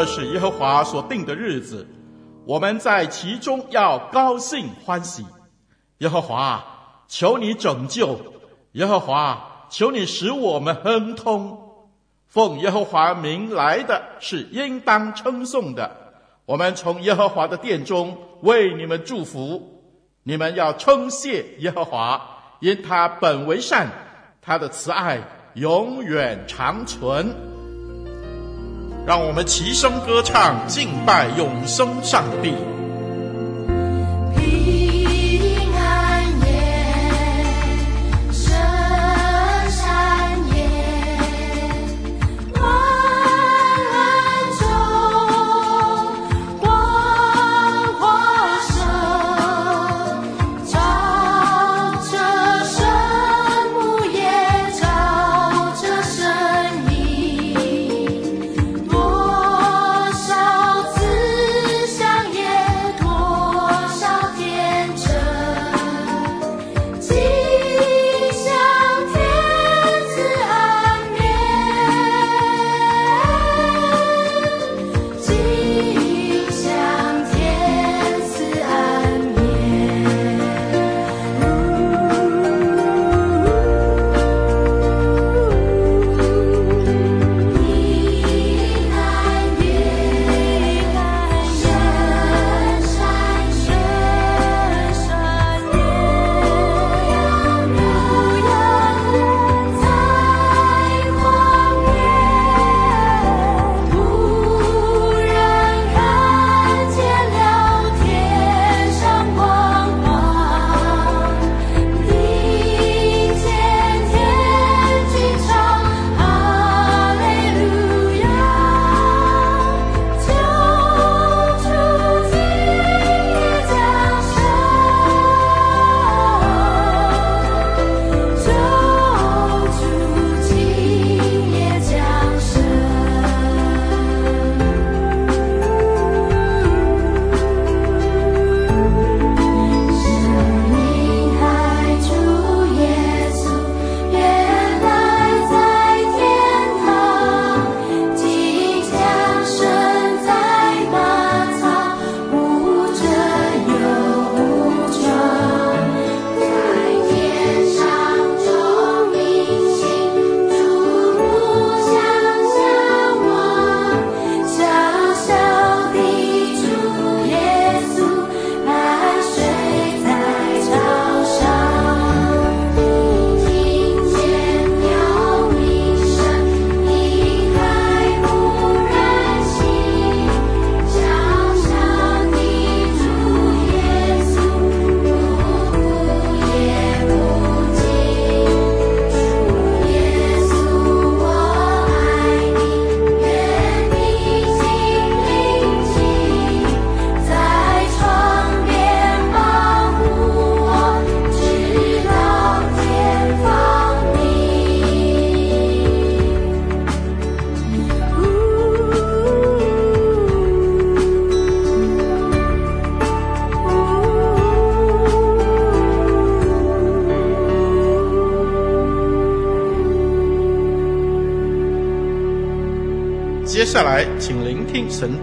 这是耶和华所定的日子，我们在其中要高兴欢喜。耶和华，求你拯救；耶和华，求你使我们亨通。奉耶和华名来的是应当称颂的。我们从耶和华的殿中为你们祝福。你们要称谢耶和华，因他本为善，他的慈爱永远长存。让我们齐声歌唱，敬拜永生上帝。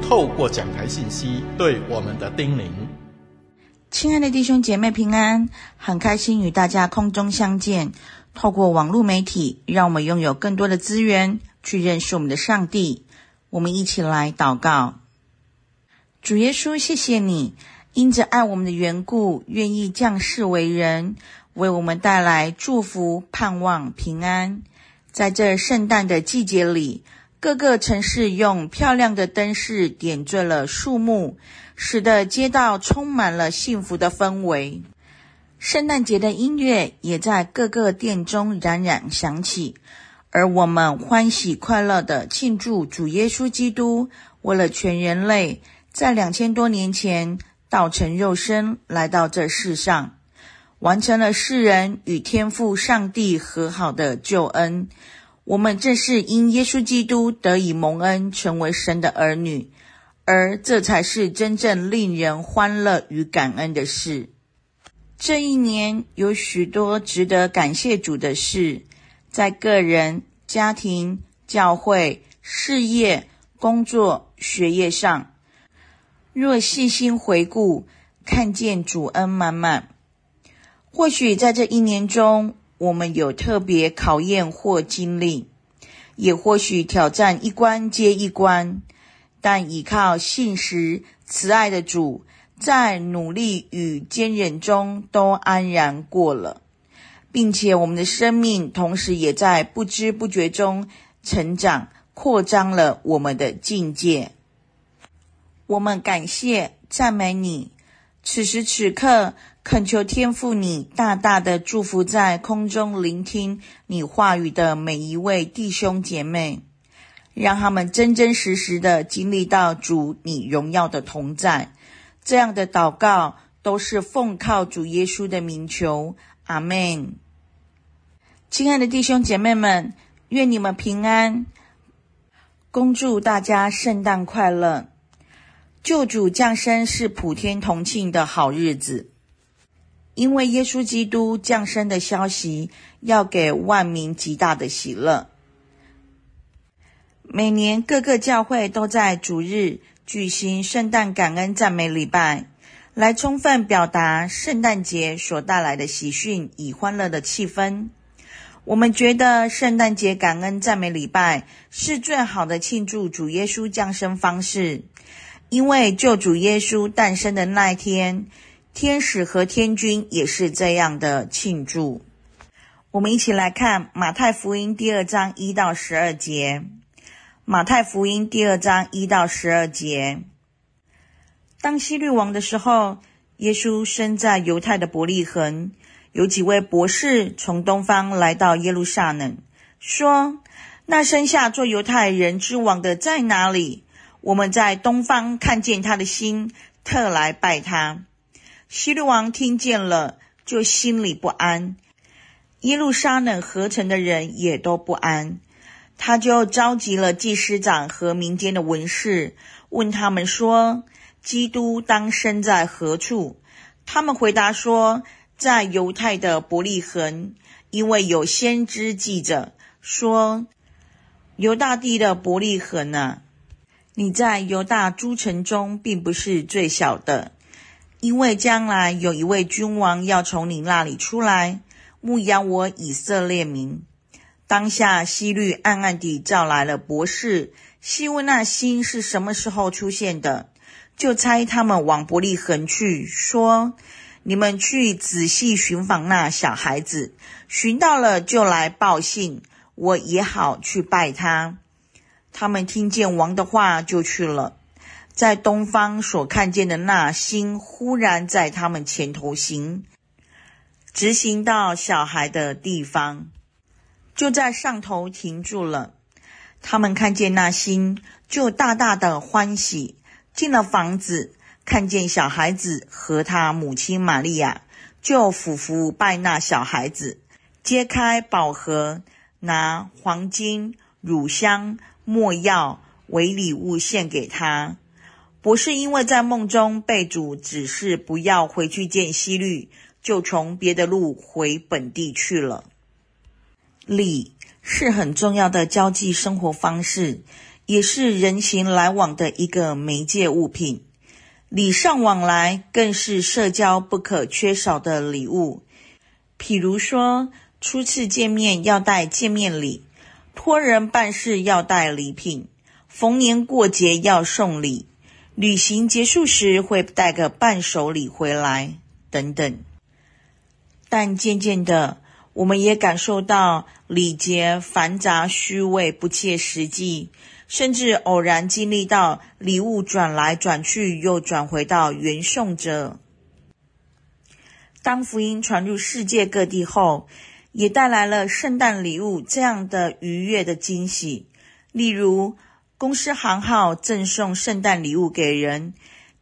透过讲台信息对我们的叮咛。亲爱的弟兄姐妹平安，很开心与大家空中相见。透过网络媒体，让我们拥有更多的资源去认识我们的上帝。我们一起来祷告：主耶稣，谢谢你，因着爱我们的缘故，愿意降世为人，为我们带来祝福、盼望、平安。在这圣诞的季节里。各个城市用漂亮的灯饰点缀了树木，使得街道充满了幸福的氛围。圣诞节的音乐也在各个店中冉冉响起，而我们欢喜快乐地庆祝主耶稣基督为了全人类，在两千多年前道成肉身来到这世上，完成了世人与天父上帝和好的救恩。我们正是因耶稣基督得以蒙恩，成为神的儿女，而这才是真正令人欢乐与感恩的事。这一年有许多值得感谢主的事，在个人、家庭、教会、事业、工作、学业上，若细心回顾，看见主恩满满。或许在这一年中，我们有特别考验或经历，也或许挑战一关接一关，但依靠信实、慈爱的主。在努力与坚忍中都安然过了，并且我们的生命同时也在不知不觉中成长，扩张了我们的境界。我们感谢赞美你，此时此刻恳求天父你大大的祝福在空中聆听你话语的每一位弟兄姐妹，让他们真真实实的经历到主你荣耀的同在。这样的祷告都是奉靠主耶稣的名求，阿门。亲爱的弟兄姐妹们，愿你们平安。恭祝大家圣诞快乐！救主降生是普天同庆的好日子，因为耶稣基督降生的消息要给万民极大的喜乐。每年各个教会都在主日。举行圣诞感恩赞美礼拜，来充分表达圣诞节所带来的喜讯与欢乐的气氛。我们觉得圣诞节感恩赞美礼拜是最好的庆祝主耶稣降生方式，因为救主耶稣诞生的那一天，天使和天军也是这样的庆祝。我们一起来看马太福音第二章一到十二节。马太福音第二章一到十二节，当希律王的时候，耶稣生在犹太的伯利恒。有几位博士从东方来到耶路撒冷，说：“那生下做犹太人之王的在哪里？我们在东方看见他的星，特来拜他。”希律王听见了，就心里不安；耶路撒冷合城的人也都不安。他就召集了祭司长和民间的文士，问他们说：“基督当生在何处？”他们回答说：“在犹太的伯利恒，因为有先知记着说：‘犹大地的伯利恒啊，你在犹大诸城中并不是最小的，因为将来有一位君王要从你那里出来，牧养我以色列民。’”当下，希律暗暗地召来了博士，细问那星是什么时候出现的，就差他们往伯利恒去，说：“你们去仔细寻访那小孩子，寻到了就来报信，我也好去拜他。”他们听见王的话，就去了。在东方所看见的那星，忽然在他们前头行，直行到小孩的地方。就在上头停住了，他们看见那星，就大大的欢喜。进了房子，看见小孩子和他母亲玛利亚，就俯伏拜那小孩子，揭开宝盒，拿黄金、乳香、没药为礼物献给他。博士因为在梦中被主指示不要回去见希律，就从别的路回本地去了。礼是很重要的交际生活方式，也是人情来往的一个媒介物品。礼尚往来更是社交不可缺少的礼物。譬如说，初次见面要带见面礼，托人办事要带礼品，逢年过节要送礼，旅行结束时会带个伴手礼回来，等等。但渐渐的，我们也感受到礼节繁杂、虚伪、不切实际，甚至偶然经历到礼物转来转去，又转回到原送者。当福音传入世界各地后，也带来了圣诞礼物这样的愉悦的惊喜。例如，公司行号赠送圣诞礼物给人，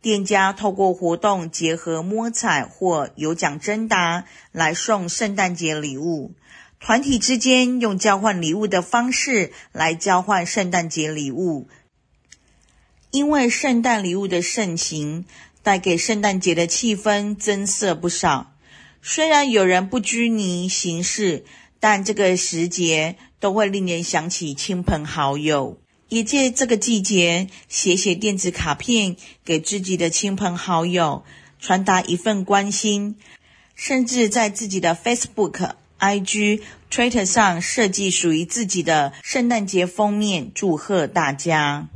店家透过活动结合摸彩或有奖征答来送圣诞节礼物。团体之间用交换礼物的方式来交换圣诞节礼物，因为圣诞礼物的盛行，带给圣诞节的气氛增色不少。虽然有人不拘泥形式，但这个时节都会令人想起亲朋好友，也借这个季节写写电子卡片给自己的亲朋好友，传达一份关心，甚至在自己的 Facebook、IG、Twitter 上设计属于自己的圣诞节封面，祝贺大家。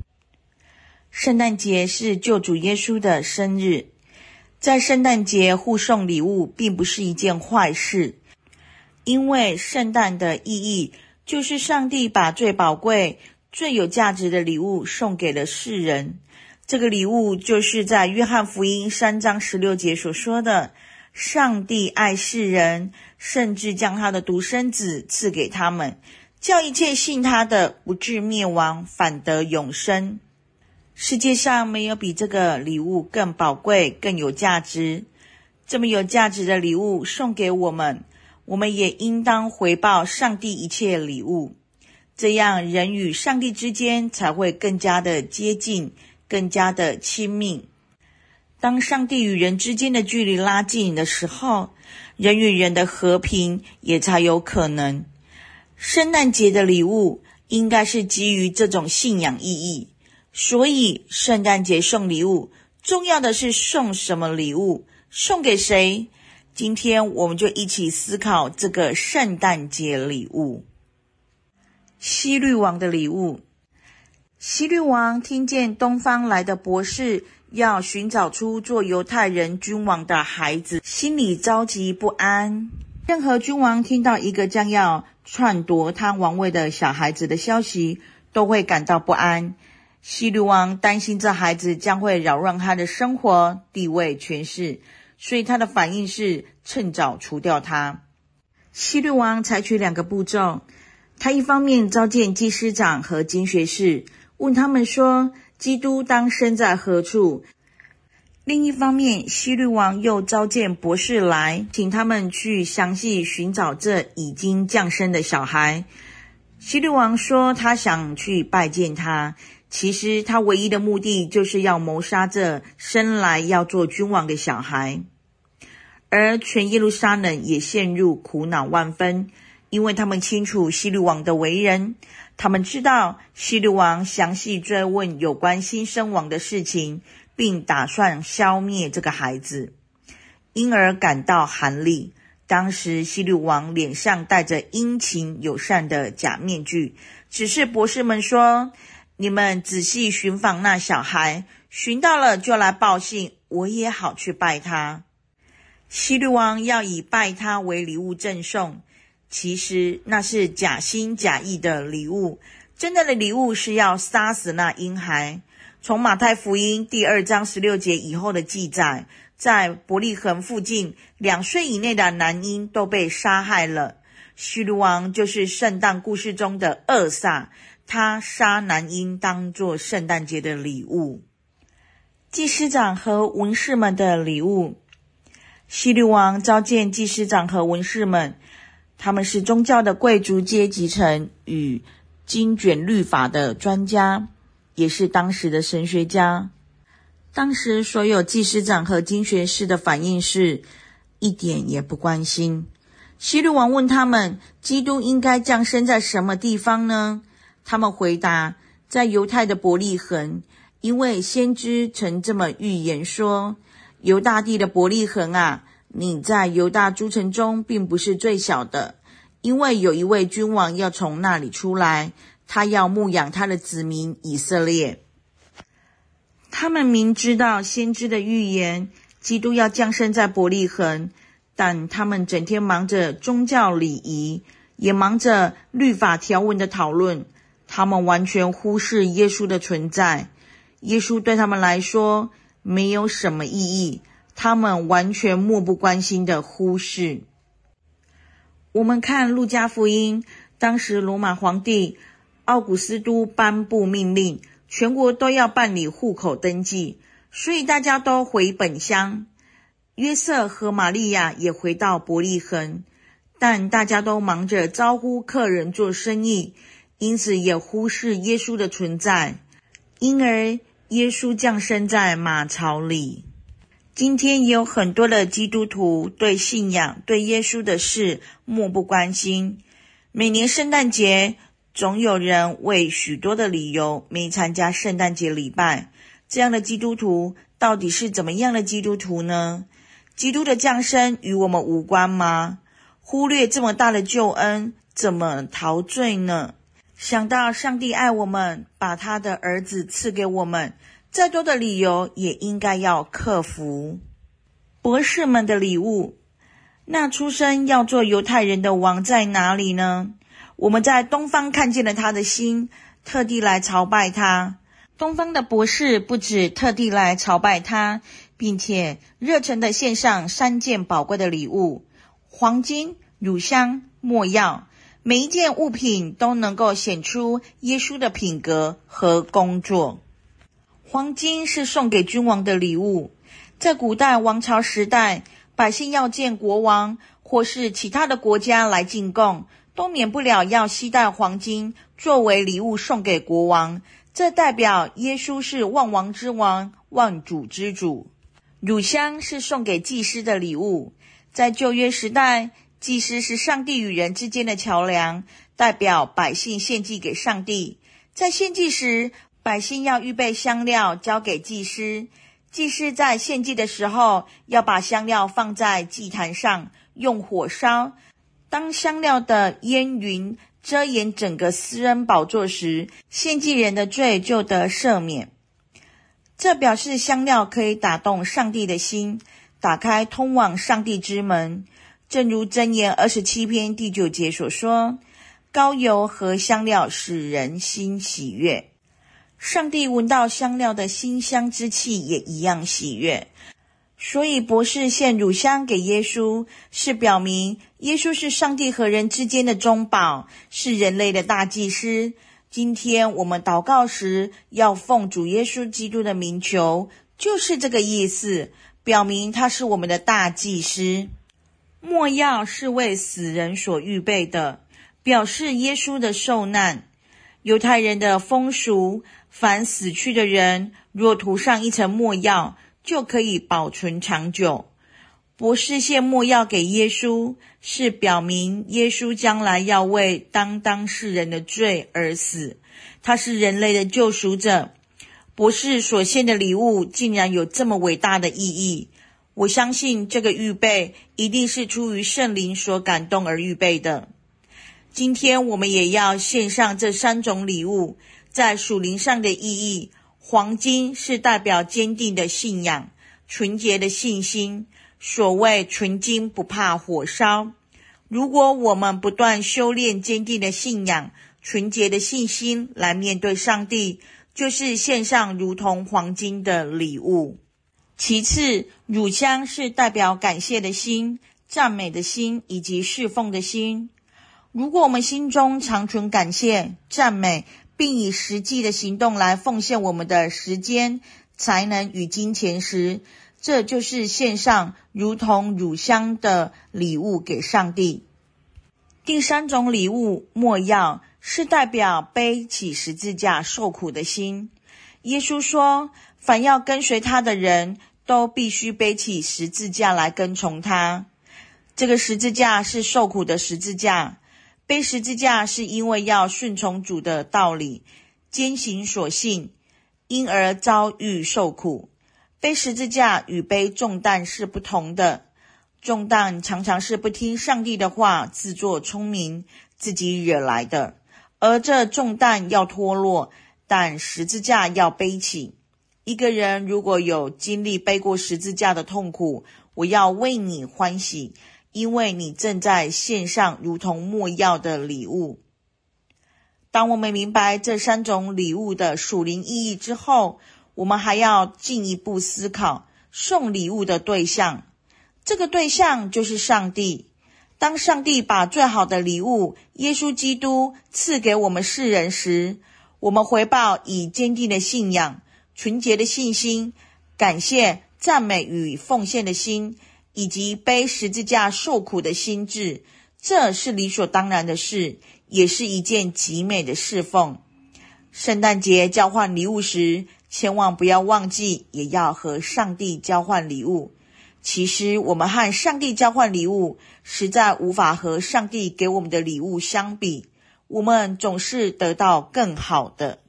圣诞节是救主耶稣的生日。在圣诞节互送礼物并不是一件坏事，因为圣诞的意义就是上帝把最宝贵、最有价值的礼物送给了世人。这个礼物就是在约翰福音三章十六节所说的：“上帝爱世人，甚至将他的独生子赐给他们，叫一切信他的不至灭亡，反得永生。”世界上没有比这个礼物更宝贵、更有价值。这么有价值的礼物送给我们，我们也应当回报上帝一切礼物，这样人与上帝之间才会更加的接近、更加的亲密。当上帝与人之间的距离拉近的时候，人与人的和平也才有可能。圣诞节的礼物应该是基于这种信仰意义。所以，圣诞节送礼物，重要的是送什么礼物，送给谁？今天我们就一起思考这个圣诞节礼物。西律王的礼物。西律王听见东方来的博士要寻找出做犹太人君王的孩子，心里着急不安。任何君王听到一个将要篡夺他王位的小孩子的消息，都会感到不安。西律王担心这孩子将会扰乱他的生活、地位、权势，所以他的反应是趁早除掉他。西律王采取两个步骤：他一方面召见祭司长和经学士，问他们说基督当生在何处；另一方面，希律王又召见博士来，请他们去详细寻找这已经降生的小孩。希律王说他想去拜见他。其实他唯一的目的就是要谋杀这生来要做君王的小孩，而全耶路撒冷也陷入苦恼万分，因为他们清楚希律王的为人，他们知道希律王详细追问有关新生王的事情，并打算消灭这个孩子，因而感到寒栗。当时希律王脸上戴着殷勤友善的假面具，只是博士们说。你们仔细寻访那小孩，寻到了就来报信，我也好去拜他。希律王要以拜他为礼物赠送，其实那是假心假意的礼物，真正的礼物是要杀死那婴孩。从马太福音第二章十六节以后的记载，在伯利恒附近，两岁以内的男婴都被杀害了。希律王就是圣诞故事中的厄撒。他杀男婴当作圣诞节的礼物，祭司长和文士们的礼物。希律王召见祭司长和文士们，他们是宗教的贵族阶级层与经卷律法的专家，也是当时的神学家。当时所有祭司长和经学士的反应是一点也不关心。希律王问他们：基督应该降生在什么地方呢？他们回答，在犹太的伯利恒，因为先知曾这么预言说：“犹大地的伯利恒啊，你在犹大诸城中并不是最小的，因为有一位君王要从那里出来，他要牧养他的子民以色列。”他们明知道先知的预言，基督要降生在伯利恒，但他们整天忙着宗教礼仪，也忙着律法条文的讨论。他们完全忽视耶稣的存在，耶稣对他们来说没有什么意义，他们完全漠不关心的忽视。我们看《路加福音》，当时罗马皇帝奥古斯都颁布命令，全国都要办理户口登记，所以大家都回本乡。约瑟和玛利亚也回到伯利恒，但大家都忙着招呼客人做生意，因此也忽视耶稣的存在。因而，耶稣降生在马槽里。今天也有很多的基督徒对信仰、对耶稣的事漠不关心。每年圣诞节，总有人为许多的理由没参加圣诞节礼拜。这样的基督徒到底是怎么样的基督徒呢？基督的降生与我们无关吗？忽略这么大的救恩，怎么逃罪呢？想到上帝爱我们，把他的儿子赐给我们。再多的理由也应该要克服。博士们的礼物，那出生要做犹太人的王在哪里呢？我们在东方看见了他的心，特地来朝拜他。东方的博士不止特地来朝拜他，并且热忱地献上三件宝贵的礼物：黄金、乳香、没药。每一件物品都能够显出耶稣的品格和工作。黄金是送给君王的礼物，在古代王朝时代，百姓要见国王或是其他的国家来进贡，都免不了要携带黄金作为礼物送给国王。这代表耶稣是万王之王、万主之主。乳香是送给祭司的礼物，在旧约时代，祭司是上帝与人之间的桥梁，代表百姓献祭给上帝。在献祭时，百姓要预备香料交给祭司，祭司在献祭的时候要把香料放在祭坛上，用火烧。当香料的烟云遮掩整个私人宝座时，献祭人的罪就得赦免。这表示香料可以打动上帝的心，打开通往上帝之门。正如箴言二十七篇第九节所说：“膏油和香料使人心喜悦。”上帝闻到香料的馨香之气，也一样喜悦。所以，博士献乳香给耶稣，是表明耶稣是上帝和人之间的中保，是人类的大祭司。今天我们祷告时，要奉主耶稣基督的名求，就是这个意思，表明他是我们的大祭司。没药是为死人所预备的，表示耶稣的受难。犹太人的风俗。凡死去的人，若涂上一层墨药，就可以保存长久。博士献墨药给耶稣，是表明耶稣将来要为当当世人的罪而死。他是人类的救赎者。博士所献的礼物竟然有这么伟大的意义，我相信这个预备一定是出于圣灵所感动而预备的。今天我们也要献上这三种礼物。在属灵上的意义，黄金是代表坚定的信仰、纯洁的信心。所谓纯金不怕火烧。如果我们不断修炼坚定的信仰、纯洁的信心来面对上帝，就是献上如同黄金的礼物。其次，乳香是代表感谢的心、赞美的心以及侍奉的心。如果我们心中常存感谢、赞美，并以实际的行动来奉献我们的时间、才能与金钱时，这就是献上如同乳香的礼物给上帝。第三种礼物，莫要，是代表背起十字架受苦的心。耶稣说：“凡要跟随他的人，都必须背起十字架来跟从他。”这个十字架是受苦的十字架。背十字架是因为要顺从主的道理，坚行所信，因而遭遇受苦。背十字架与背重担是不同的，重担常常是不听上帝的话，自作聪明，自己惹来的，而这重担要脱落，但十字架要背起。一个人如果有经历背过十字架的痛苦，我要为你欢喜。因为你正在献上如同没药的礼物。当我们明白这三种礼物的属灵意义之后，我们还要进一步思考，送礼物的对象。这个对象就是上帝。当上帝把最好的礼物——耶稣基督赐给我们世人时，我们回报以坚定的信仰、纯洁的信心、感谢、赞美与奉献的心，以及背十字架受苦的心志。这是理所当然的事，也是一件极美的侍奉。圣诞节交换礼物时，千万不要忘记，也要和上帝交换礼物。其实，我们和上帝交换礼物，实在无法和上帝给我们的礼物相比。我们总是得到更好的。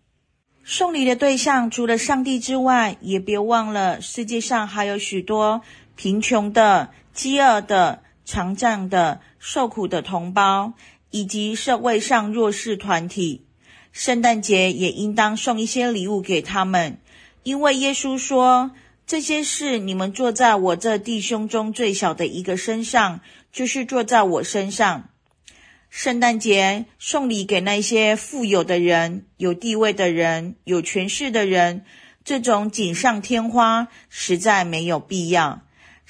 送礼的对象除了上帝之外，也别忘了世界上还有许多贫穷的、饥饿的、残障的、受苦的同胞，以及社会上弱势团体。圣诞节也应当送一些礼物给他们，因为耶稣说。这些事你们做在我这弟兄中最小的一个身上，就是做在我身上。圣诞节送礼给那些富有的人、有地位的人、有权势的人，这种锦上添花实在没有必要。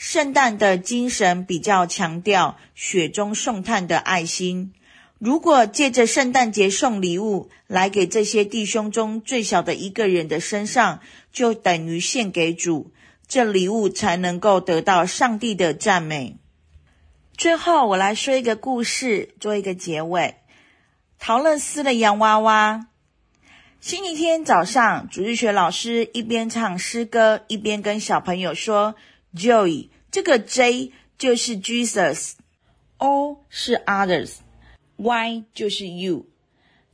圣诞的精神比较强调雪中送炭的爱心。如果借着圣诞节送礼物来给这些弟兄中最小的一个人的身上，就等于献给主，这礼物才能够得到上帝的赞美。最后，我来说一个故事，做一个结尾。桃乐丝的洋娃娃。星期天早上，主日学老师一边唱诗歌，一边跟小朋友说：“Joy，这个 J 就是 Jesus，O 是 Others。” Y 就是 You，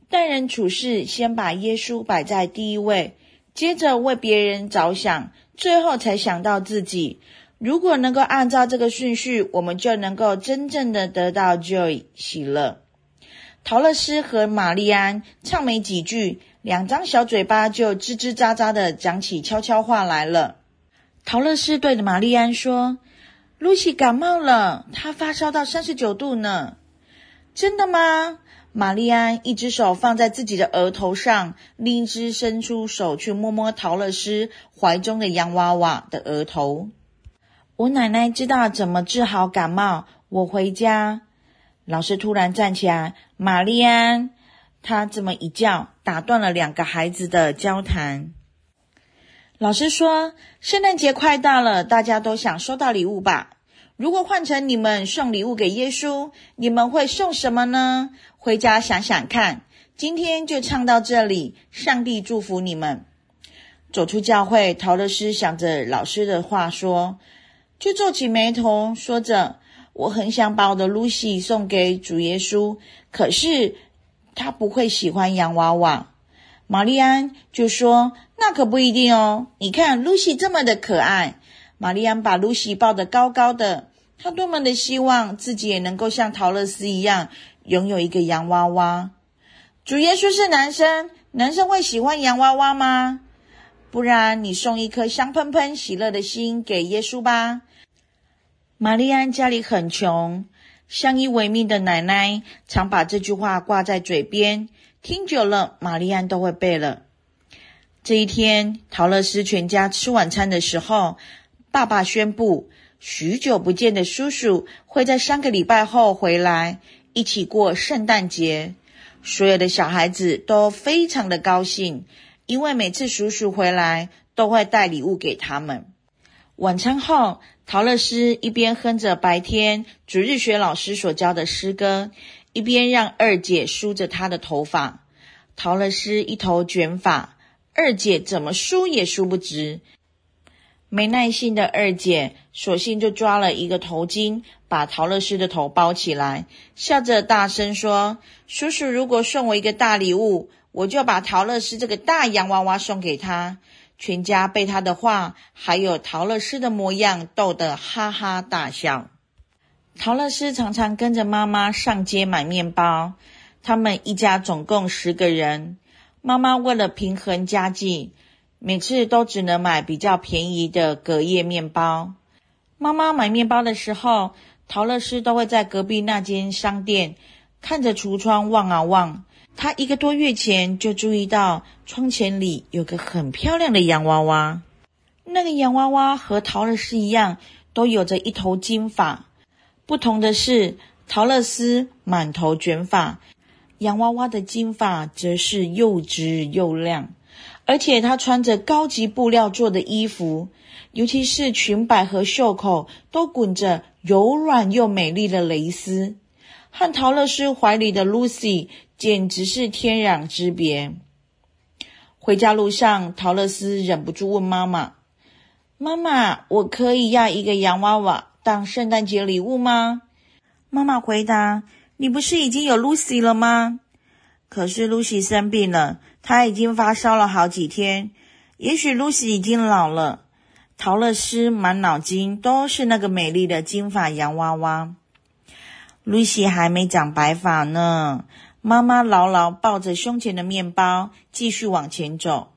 待人处事先把耶稣摆在第一位，接着为别人着想，最后才想到自己。如果能够按照这个顺序，我们就能够真正的得到 Joy 喜乐。桃乐丝和玛丽安唱没几句，两张小嘴巴就吱吱喳喳的讲起悄悄话来了。陶乐斯对着玛丽安说：“露西感冒了，她发烧到三十九度呢。”真的吗？玛丽安一只手放在自己的额头上，另一只伸出手去摸摸陶乐斯怀中的洋娃娃的额头。我奶奶知道怎么治好感冒。我回家，老师突然站起来，玛丽安，他这么一叫，打断了两个孩子的交谈。老师说：“圣诞节快到了，大家都想收到礼物吧？”如果换成你们送礼物给耶稣，你们会送什么呢？回家想想看。今天就唱到这里，上帝祝福你们。走出教会，桃乐丝想着老师的话说，就皱起眉头，说着：“我很想把我的露西送给主耶稣，可是他不会喜欢洋娃娃。”玛丽安就说：“那可不一定哦，你看露西这么的可爱。”玛丽安把露西抱得高高的，她多么的希望自己也能够像桃乐丝一样拥有一个洋娃娃。主耶稣是男生，男生会喜欢洋娃娃吗？不然你送一颗香喷喷、喜乐的心给耶稣吧。玛丽安家里很穷，相依为命的奶奶常把这句话挂在嘴边，听久了，玛丽安都会背了。这一天，桃乐丝全家吃晚餐的时候。爸爸宣布，许久不见的叔叔会在三个礼拜后回来，一起过圣诞节。所有的小孩子都非常的高兴，因为每次叔叔回来都会带礼物给他们。晚餐后，桃乐丝一边哼着白天主日学老师所教的诗歌，一边让二姐梳着她的头发。陶乐丝一头卷发，二姐怎么梳也梳不直。没耐心的二姐，索性就抓了一个头巾，把陶乐丝的头包起来，笑着大声说：“叔叔如果送我一个大礼物，我就把陶乐丝这个大洋娃娃送给他。”全家被他的话，还有陶乐丝的模样逗得哈哈大笑。陶乐丝常常跟着妈妈上街买面包，他们一家总共十个人。妈妈为了平衡家计，每次都只能买比较便宜的隔夜面包。妈妈买面包的时候，陶乐丝都会在隔壁那间商店看着橱窗望啊望。她一个多月前就注意到窗前里有个很漂亮的洋娃娃。那个洋娃娃和陶乐丝一样，都有着一头金发。不同的是，桃乐丝满头卷发，洋娃娃的金发则是又直又亮。而且她穿着高级布料做的衣服，尤其是裙摆和袖口都滚着柔软又美丽的蕾丝，和桃乐丝怀里的 Lucy 简直是天壤之别。回家路上，桃乐丝忍不住问妈妈。妈妈，我可以要一个洋娃娃当圣诞节礼物吗？妈妈回答：“你不是已经有 Lucy 了吗？可是 Lucy 生病了，她已经发烧了好几天。也许 Lucy 已经老了。”陶乐丝满脑筋都是那个美丽的金发洋娃娃。Lucy 还没长白发呢。妈妈牢牢抱着胸前的面包，继续往前走。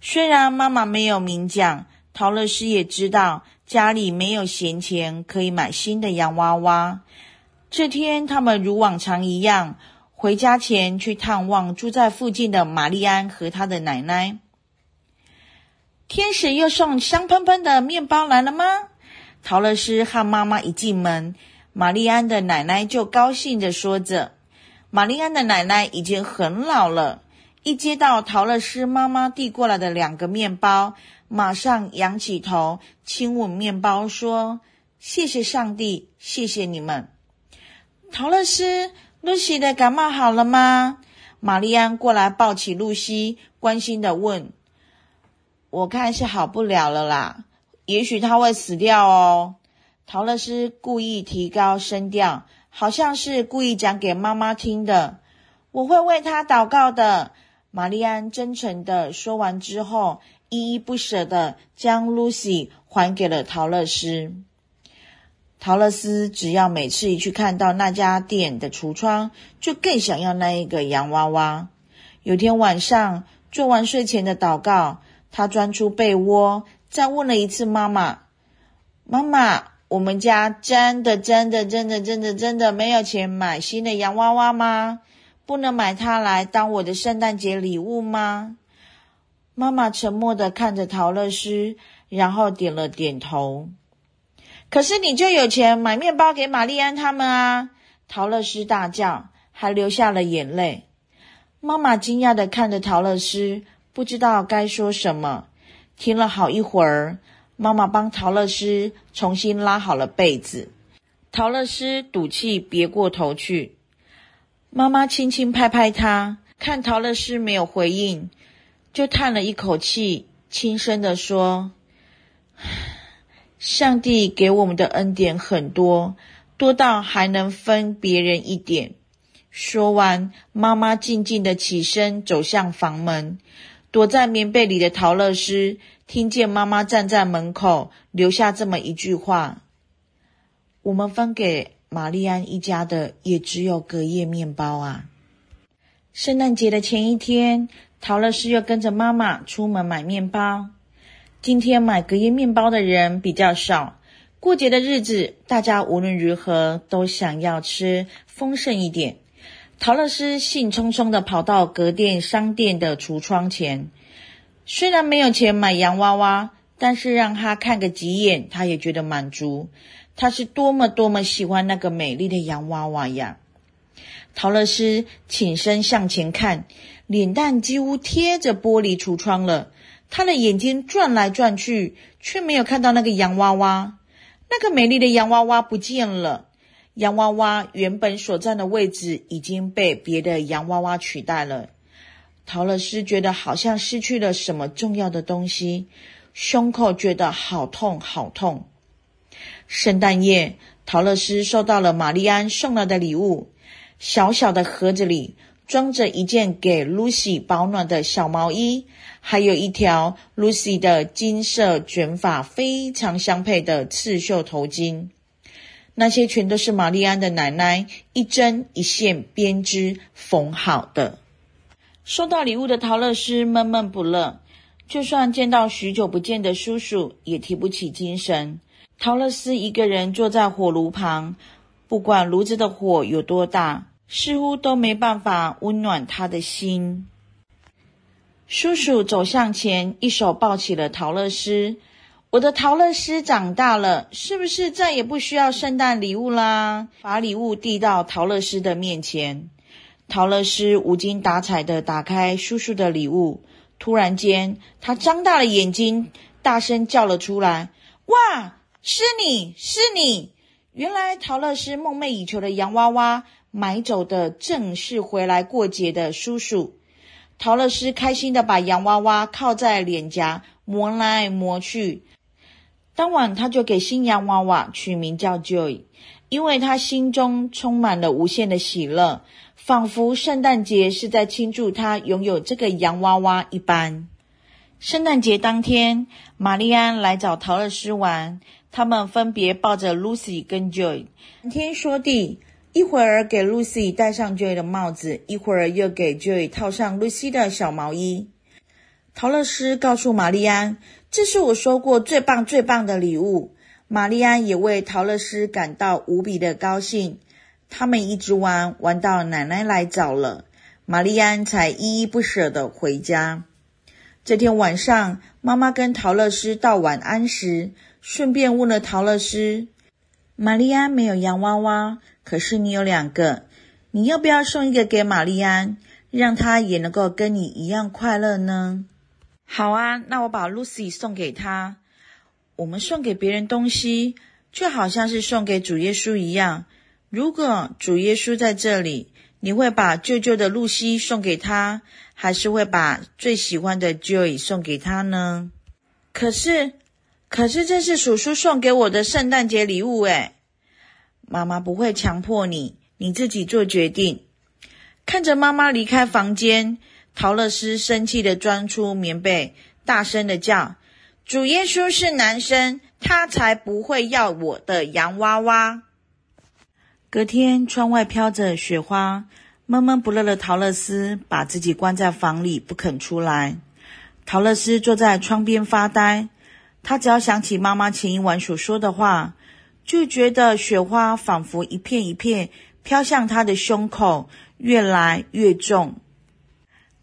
虽然妈妈没有明讲。陶乐丝也知道家里没有闲钱可以买新的洋娃娃。这天，他们如往常一样回家前去探望住在附近的玛丽安和她的奶奶。天使又送香喷喷的面包来了吗？陶乐丝和妈妈一进门，玛丽安的奶奶就高兴地说着。玛丽安的奶奶已经很老了，一接到陶乐丝妈妈递过来的两个面包。马上仰起头，亲吻面包，说：“谢谢上帝，谢谢你们。”陶乐丝，露西的感冒好了吗？玛丽安过来抱起露西，关心地问：“我看是好不了了啦，也许她会死掉哦。”陶乐丝故意提高声调，好像是故意讲给妈妈听的。“我会为她祷告的。”玛丽安真诚的说完之后。依依不舍的将 Lucy 还给了桃乐丝。桃乐丝只要每次一去看到那家店的橱窗，就更想要那一个洋娃娃。有天晚上做完睡前的祷告，她钻出被窝，再问了一次妈妈：“妈妈，我们家真的、真的、真的、真的、真的没有钱买新的洋娃娃吗？不能买它来当我的圣诞节礼物吗？”妈妈沉默的看着陶乐斯，然后点了点头。可是你就有钱买面包给玛丽安他们啊！陶乐斯大叫，还流下了眼泪。妈妈惊讶的看着陶乐斯，不知道该说什么。听了好一会儿，妈妈帮陶乐斯重新拉好了被子。陶乐斯赌气别过头去。妈妈轻轻拍拍他，看陶乐丝没有回应。就叹了一口气，轻声地说：“上帝给我们的恩典很多，多到还能分别人一点。”说完，妈妈静静地起身走向房门。躲在棉被里的陶乐丝听见妈妈站在门口，留下这么一句话：“我们分给玛丽安一家的也只有隔夜面包啊。”圣诞节的前一天。陶乐斯又跟着妈妈出门买面包。今天买隔夜面包的人比较少。过节的日子，大家无论如何都想要吃丰盛一点。陶乐斯兴冲冲地跑到隔店商店的橱窗前，虽然没有钱买洋娃娃，但是让她看个几眼，她也觉得满足。他是多么多么喜欢那个美丽的洋娃娃呀！陶乐丝倾身向前看。脸蛋几乎贴着玻璃橱窗了，他的眼睛转来转去，却没有看到那个洋娃娃。那个美丽的洋娃娃不见了，洋娃娃原本所占的位置已经被别的洋娃娃取代了。陶乐丝觉得好像失去了什么重要的东西，胸口觉得好痛好痛。圣诞夜，陶乐斯收到了玛丽安送来的礼物，小小的盒子里。装着一件给 Lucy 保暖的小毛衣，还有一条 Lucy 的金色卷发非常相配的刺绣头巾。那些全都是玛丽安的奶奶一针一线编织缝好的。收到礼物的陶乐斯闷闷不乐，就算见到许久不见的叔叔，也提不起精神。陶乐斯一个人坐在火炉旁，不管炉子的火有多大。似乎都没办法温暖他的心。叔叔走向前，一手抱起了陶乐斯。我的陶乐斯长大了，是不是再也不需要圣诞礼物啦？把礼物递到陶乐斯的面前，陶乐斯无精打采地打开叔叔的礼物。突然间，他张大了眼睛，大声叫了出来：“哇，是你是你！原来陶乐丝梦寐以求的洋娃娃买走的正是回来过节的叔叔。”陶乐丝开心的把洋娃娃靠在脸颊，磨来磨去。当晚，他就给新洋娃娃取名叫 Joy，因为他心中充满了无限的喜乐，仿佛圣诞节是在庆祝他拥有这个洋娃娃一般。圣诞节当天，玛丽安来找陶乐丝玩，他们分别抱着 Lucy 跟 Joy，谈天说地，一会儿给 Lucy 戴上 Joy 的帽子，一会儿又给 Joy 套上 Lucy 的小毛衣。陶乐丝告诉玛丽安。这是我收过最棒最棒的礼物。玛丽安也为陶乐丝感到无比的高兴。他们一直玩，玩到奶奶来找了，玛丽安才依依不舍地回家。这天晚上，妈妈跟陶乐丝道晚安时，顺便问了陶乐丝：“玛丽安没有洋娃娃，可是你有两个，你要不要送一个给玛丽安，让她也能够跟你一样快乐呢？”好啊，那我把 Lucy 送给她。我们送给别人东西，就好像是送给主耶稣一样。如果主耶稣在这里，你会把旧旧的露西送给他，还是会把最喜欢的 Joy 送给他呢？可是，可是这是叔叔送给我的圣诞节礼物诶。妈妈不会强迫你，你自己做决定。看着妈妈离开房间。陶乐斯生气地钻出棉被，大声地叫：“主耶稣是男生，他才不会要我的洋娃娃。”隔天，窗外飘着雪花，闷闷不乐的桃乐丝把自己关在房里，不肯出来。桃乐丝坐在窗边发呆，她只要想起妈妈前一晚所说的话，就觉得雪花仿佛一片一片飘向她的胸口，越来越重。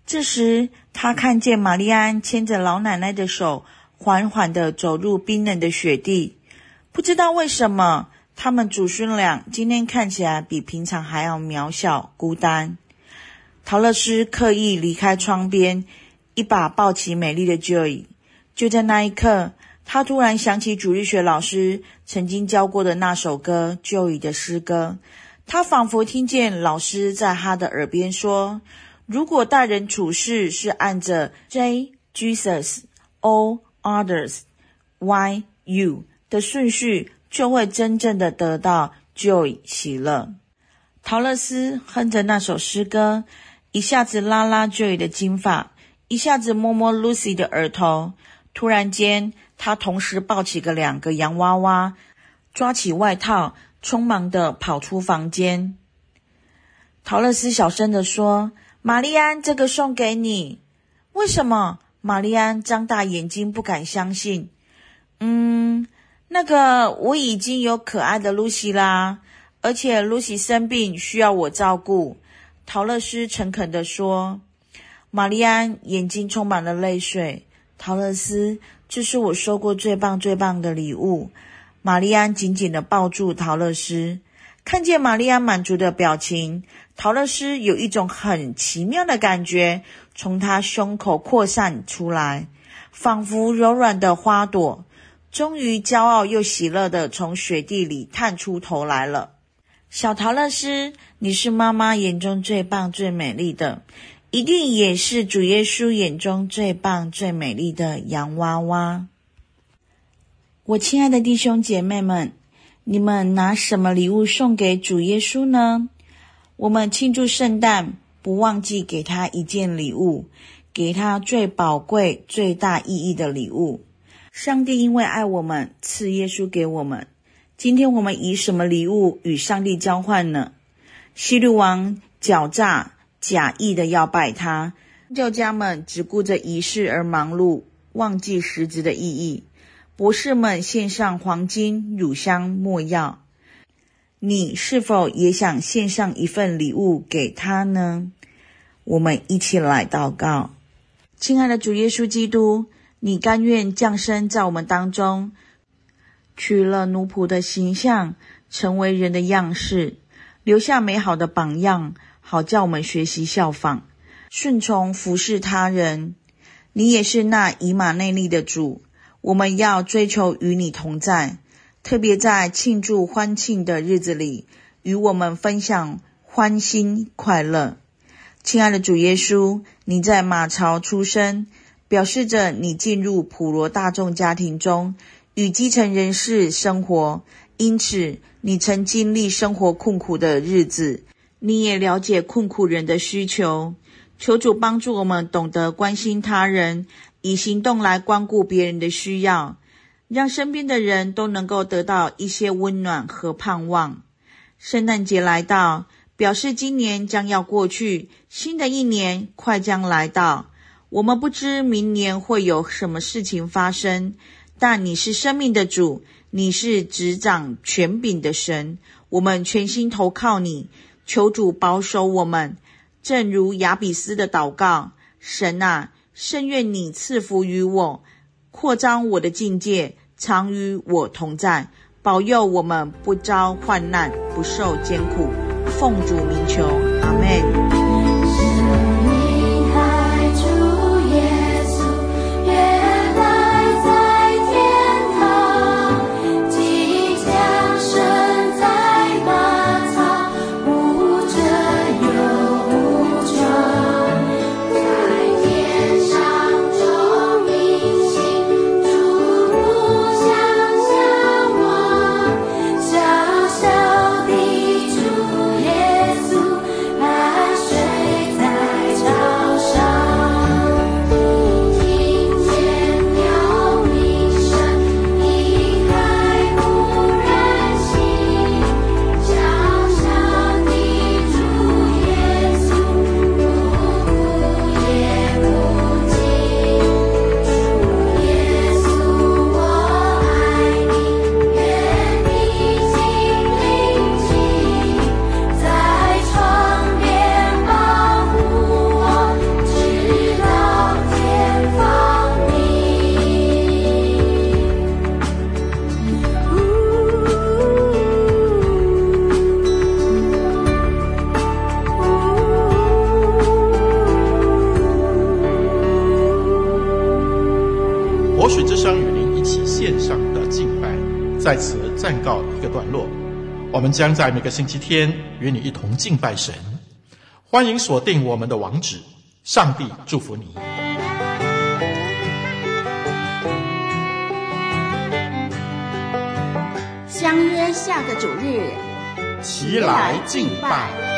这时，他看见玛丽安牵着老奶奶的手，缓缓地走入冰冷的雪地。不知道为什么，他们祖孙俩今天看起来比平常还要渺小、孤单。陶乐丝刻意离开窗边，一把抱起美丽的 Joy。就在那一刻，他突然想起主日学老师曾经教过的那首歌《Joy》的诗歌。他仿佛听见老师在他的耳边说。如果待人处事是按着 J Jesus O Others y, u 的顺序，就会真正的得到 Joy 喜乐。桃乐丝哼着那首诗歌，一下子拉拉 Joy 的金发，一下子摸摸 Lucy 的额头。突然间，他同时抱起个两个洋娃娃，抓起外套，匆忙地跑出房间。桃乐丝小声的说。玛丽安，这个送给你。为什么？玛丽安张大眼睛，不敢相信。嗯，那个我已经有可爱的露西啦，而且露西生病需要我照顾。陶乐斯诚恳地说。玛丽安眼睛充满了泪水。陶乐斯，这是我收过最棒最棒的礼物。玛丽安紧紧地抱住陶乐斯，看见玛丽安满足的表情。陶乐斯有一种很奇妙的感觉从她胸口扩散出来，仿佛柔软的花朵，终于骄傲又喜乐地从雪地里探出头来了。小桃乐丝，你是妈妈眼中最棒、最美丽的，一定也是主耶稣眼中最棒、最美丽的洋娃娃。我亲爱的弟兄姐妹们，你们拿什么礼物送给主耶稣呢？我们庆祝圣诞，不忘记给他一件礼物，给他最宝贵、最大意义的礼物。上帝因为爱我们，赐耶稣给我们。今天我们以什么礼物与上帝交换呢？希律王狡诈、假意的要拜他，教家们只顾着仪式而忙碌，忘记实质的意义。博士们献上黄金、乳香、没药。你是否也想献上一份礼物给他呢？我们一起来祷告，亲爱的主耶稣基督，你甘愿降生在我们当中，取了奴仆的形象，成为人的样式，留下美好的榜样，好叫我们学习效仿，顺从服侍他人。你也是那以马内利的主，我们要追求与你同在，特别在庆祝欢庆的日子里，与我们分享欢欣快乐。亲爱的主耶稣，你在马槽出生，表示着你进入普罗大众家庭中，与基层人士生活，因此你曾经历生活困苦的日子，你也了解困苦人的需求。求主帮助我们懂得关心他人，以行动来关顾别人的需要，让身边的人都能够得到一些温暖和盼望。圣诞节来到，表示今年将要过去，新的一年快将来到。我们不知明年会有什么事情发生，但你是生命的主，你是执掌权柄的神，我们全心投靠你，求主保守我们。正如雅比斯的祷告，神啊，甚愿你赐福于我，扩张我的境界，常与我同在，保佑我们不遭患难，不受艰苦。奉主名求，们将在每个星期天与你一同敬拜神。欢迎锁定我们的网址，上帝祝福你。相约下个主日，齐来敬拜。